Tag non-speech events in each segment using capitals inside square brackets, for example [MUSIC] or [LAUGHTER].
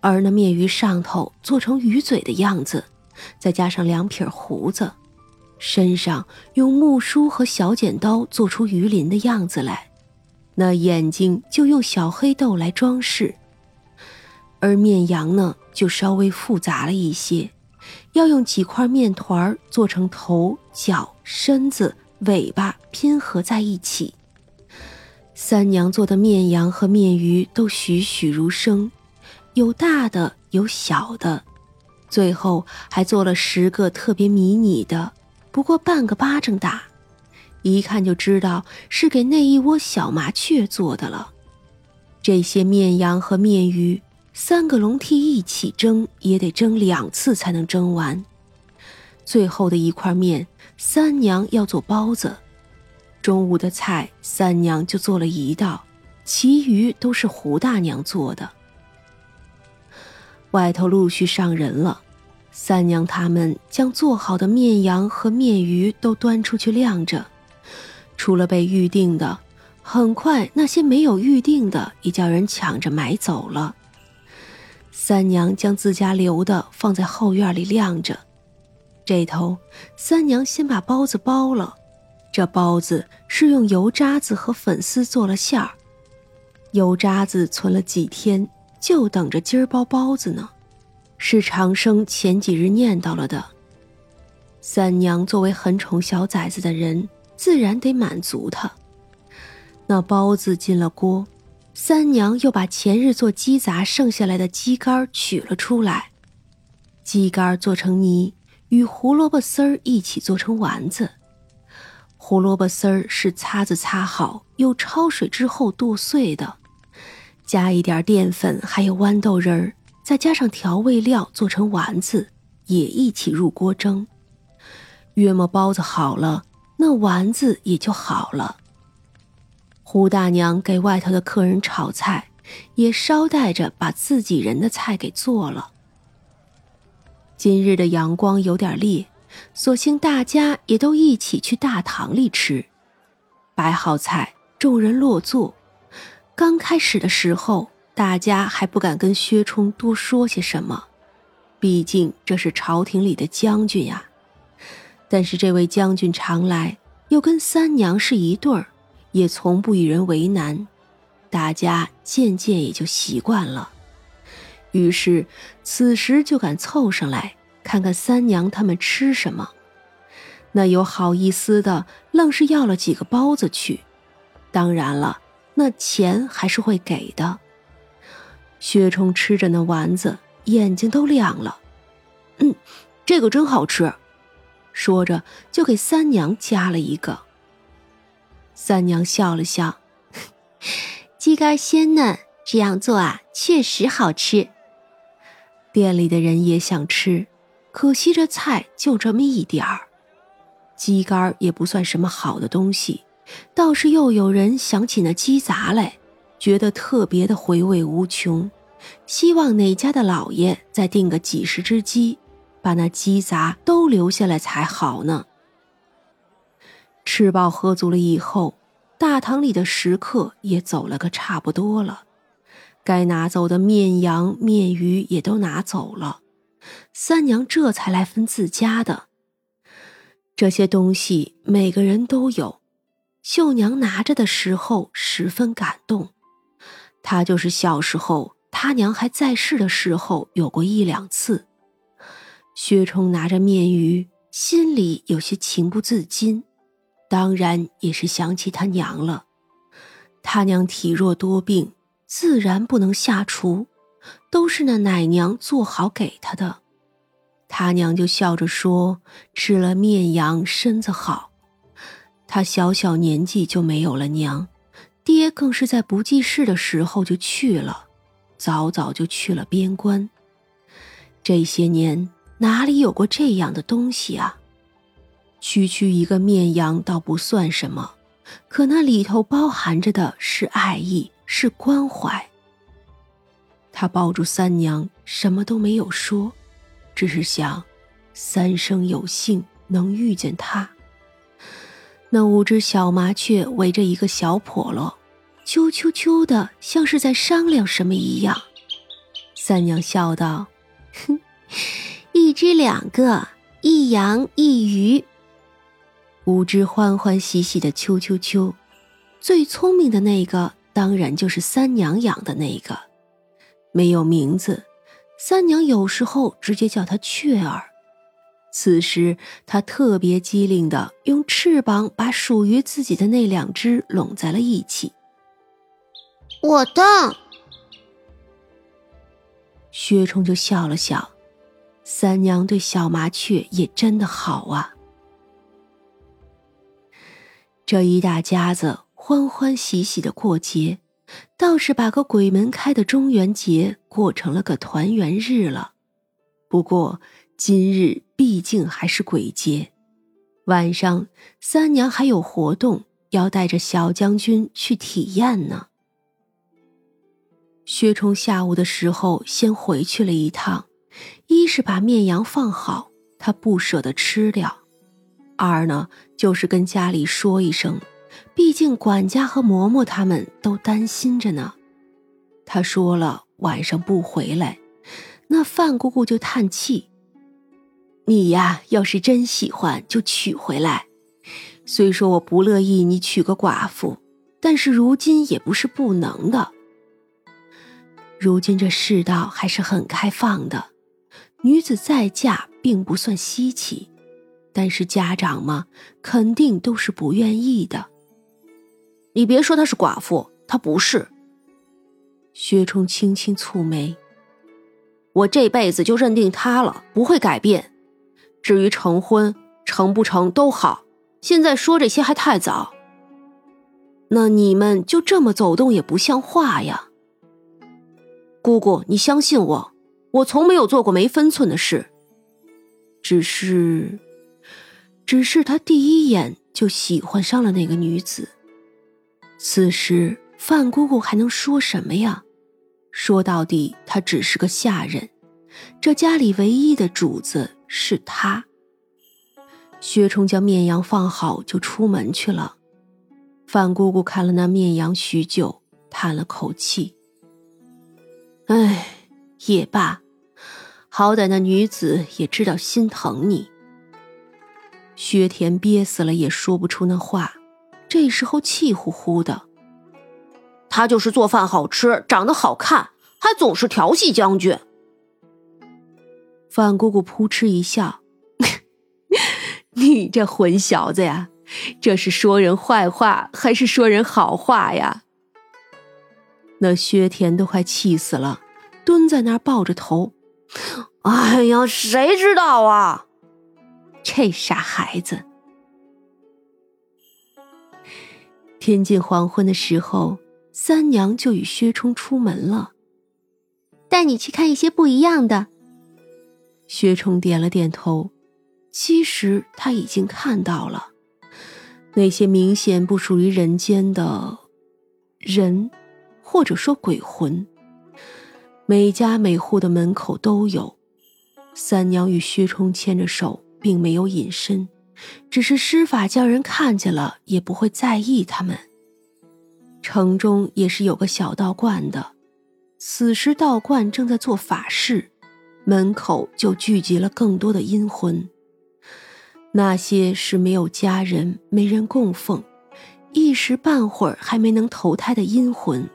而那面鱼上头做成鱼嘴的样子，再加上两撇胡子，身上用木梳和小剪刀做出鱼鳞的样子来，那眼睛就用小黑豆来装饰。而面羊呢，就稍微复杂了一些，要用几块面团做成头、脚、身子、尾巴拼合在一起。三娘做的面羊和面鱼都栩栩如生，有大的，有小的，最后还做了十个特别迷你的，不过半个巴掌大，一看就知道是给那一窝小麻雀做的了。这些面羊和面鱼。三个笼屉一起蒸，也得蒸两次才能蒸完。最后的一块面，三娘要做包子。中午的菜，三娘就做了一道，其余都是胡大娘做的。外头陆续上人了，三娘他们将做好的面羊和面鱼都端出去晾着。除了被预定的，很快那些没有预定的也叫人抢着买走了。三娘将自家留的放在后院里晾着。这头，三娘先把包子包了。这包子是用油渣子和粉丝做了馅儿，油渣子存了几天，就等着今儿包包子呢。是长生前几日念叨了的。三娘作为很宠小崽子的人，自然得满足他。那包子进了锅。三娘又把前日做鸡杂剩下来的鸡肝取了出来，鸡肝做成泥，与胡萝卜丝儿一起做成丸子。胡萝卜丝儿是擦子擦好，又焯水之后剁碎的，加一点淀粉，还有豌豆仁儿，再加上调味料做成丸子，也一起入锅蒸。约莫包子好了，那丸子也就好了。胡大娘给外头的客人炒菜，也捎带着把自己人的菜给做了。今日的阳光有点烈，索性大家也都一起去大堂里吃。摆好菜，众人落座。刚开始的时候，大家还不敢跟薛冲多说些什么，毕竟这是朝廷里的将军呀。但是这位将军常来，又跟三娘是一对儿。也从不与人为难，大家渐渐也就习惯了。于是，此时就敢凑上来看看三娘他们吃什么。那有好意思的，愣是要了几个包子去。当然了，那钱还是会给的。薛冲吃着那丸子，眼睛都亮了。嗯，这个真好吃。说着，就给三娘夹了一个。三娘笑了笑，[LAUGHS] 鸡肝鲜嫩，这样做啊，确实好吃。店里的人也想吃，可惜这菜就这么一点儿。鸡肝也不算什么好的东西，倒是又有人想起那鸡杂来，觉得特别的回味无穷，希望哪家的老爷再订个几十只鸡，把那鸡杂都留下来才好呢。吃饱喝足了以后，大堂里的食客也走了个差不多了，该拿走的面羊、面鱼也都拿走了，三娘这才来分自家的。这些东西每个人都有，秀娘拿着的时候十分感动，她就是小时候他娘还在世的时候有过一两次。薛冲拿着面鱼，心里有些情不自禁。当然也是想起他娘了，他娘体弱多病，自然不能下厨，都是那奶娘做好给他的。他娘就笑着说：“吃了面羊，身子好。”他小小年纪就没有了娘，爹更是在不记事的时候就去了，早早就去了边关。这些年哪里有过这样的东西啊？区区一个面羊倒不算什么，可那里头包含着的是爱意，是关怀。他抱住三娘，什么都没有说，只是想，三生有幸能遇见他。那五只小麻雀围着一个小笸箩，啾啾啾的，像是在商量什么一样。三娘笑道：“哼，一只两个，一羊一鱼。”五只欢欢喜喜的啾啾啾。最聪明的那个，当然就是三娘养的那个，没有名字。三娘有时候直接叫它雀儿。此时，他特别机灵的用翅膀把属于自己的那两只拢在了一起。我的薛冲就笑了笑，三娘对小麻雀也真的好啊。这一大家子欢欢喜喜的过节。倒是把个鬼门开的中元节过成了个团圆日了。不过今日毕竟还是鬼节，晚上三娘还有活动要带着小将军去体验呢。薛冲下午的时候先回去了一趟，一是把面羊放好，他不舍得吃掉；二呢就是跟家里说一声。毕竟管家和嬷嬷他们都担心着呢。他说了晚上不回来，那范姑姑就叹气：“你呀，要是真喜欢就娶回来。虽说我不乐意你娶个寡妇，但是如今也不是不能的。如今这世道还是很开放的，女子再嫁并不算稀奇，但是家长嘛，肯定都是不愿意的。”你别说她是寡妇，她不是。薛冲轻轻蹙眉，我这辈子就认定她了，不会改变。至于成婚成不成都好，现在说这些还太早。那你们就这么走动也不像话呀！姑姑，你相信我，我从没有做过没分寸的事。只是，只是他第一眼就喜欢上了那个女子。此时，范姑姑还能说什么呀？说到底，她只是个下人，这家里唯一的主子是她。薛冲将面羊放好，就出门去了。范姑姑看了那面羊许久，叹了口气：“哎，也罢，好歹那女子也知道心疼你。”薛田憋死了也说不出那话。这时候气呼呼的，他就是做饭好吃，长得好看，还总是调戏将军。范姑姑扑哧一笑：“ [LAUGHS] 你这混小子呀，这是说人坏话还是说人好话呀？”那薛田都快气死了，蹲在那儿抱着头：“哎呀，谁知道啊？这傻孩子。”天近黄昏的时候，三娘就与薛冲出门了，带你去看一些不一样的。薛冲点了点头，其实他已经看到了，那些明显不属于人间的人，或者说鬼魂，每家每户的门口都有。三娘与薛冲牵着手，并没有隐身。只是施法叫人看见了也不会在意他们。城中也是有个小道观的，此时道观正在做法事，门口就聚集了更多的阴魂。那些是没有家人、没人供奉，一时半会儿还没能投胎的阴魂，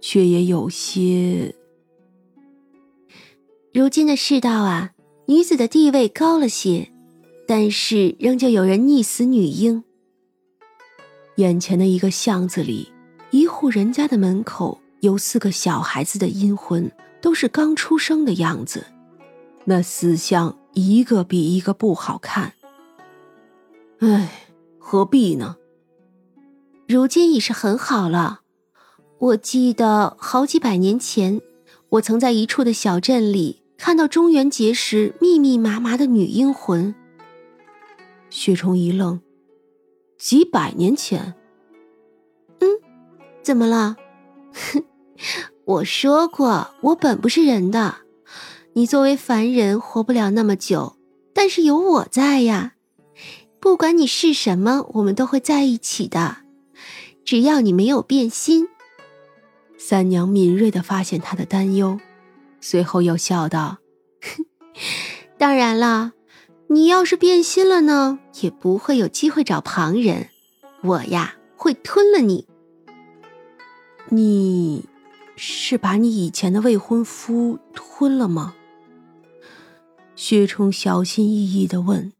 却也有些。如今的世道啊，女子的地位高了些。但是仍旧有人溺死女婴。眼前的一个巷子里，一户人家的门口有四个小孩子的阴魂，都是刚出生的样子，那死相一个比一个不好看。唉，何必呢？如今已是很好了。我记得好几百年前，我曾在一处的小镇里看到中元节时密密麻麻的女阴魂。雪虫一愣，几百年前。嗯，怎么了？我说过，我本不是人的。你作为凡人，活不了那么久，但是有我在呀。不管你是什么，我们都会在一起的。只要你没有变心。三娘敏锐的发现他的担忧，随后又笑道：“ [LAUGHS] 当然了，你要是变心了呢，也不会有机会找旁人。我呀，会吞了你。你是把你以前的未婚夫吞了吗？”薛冲小心翼翼的问。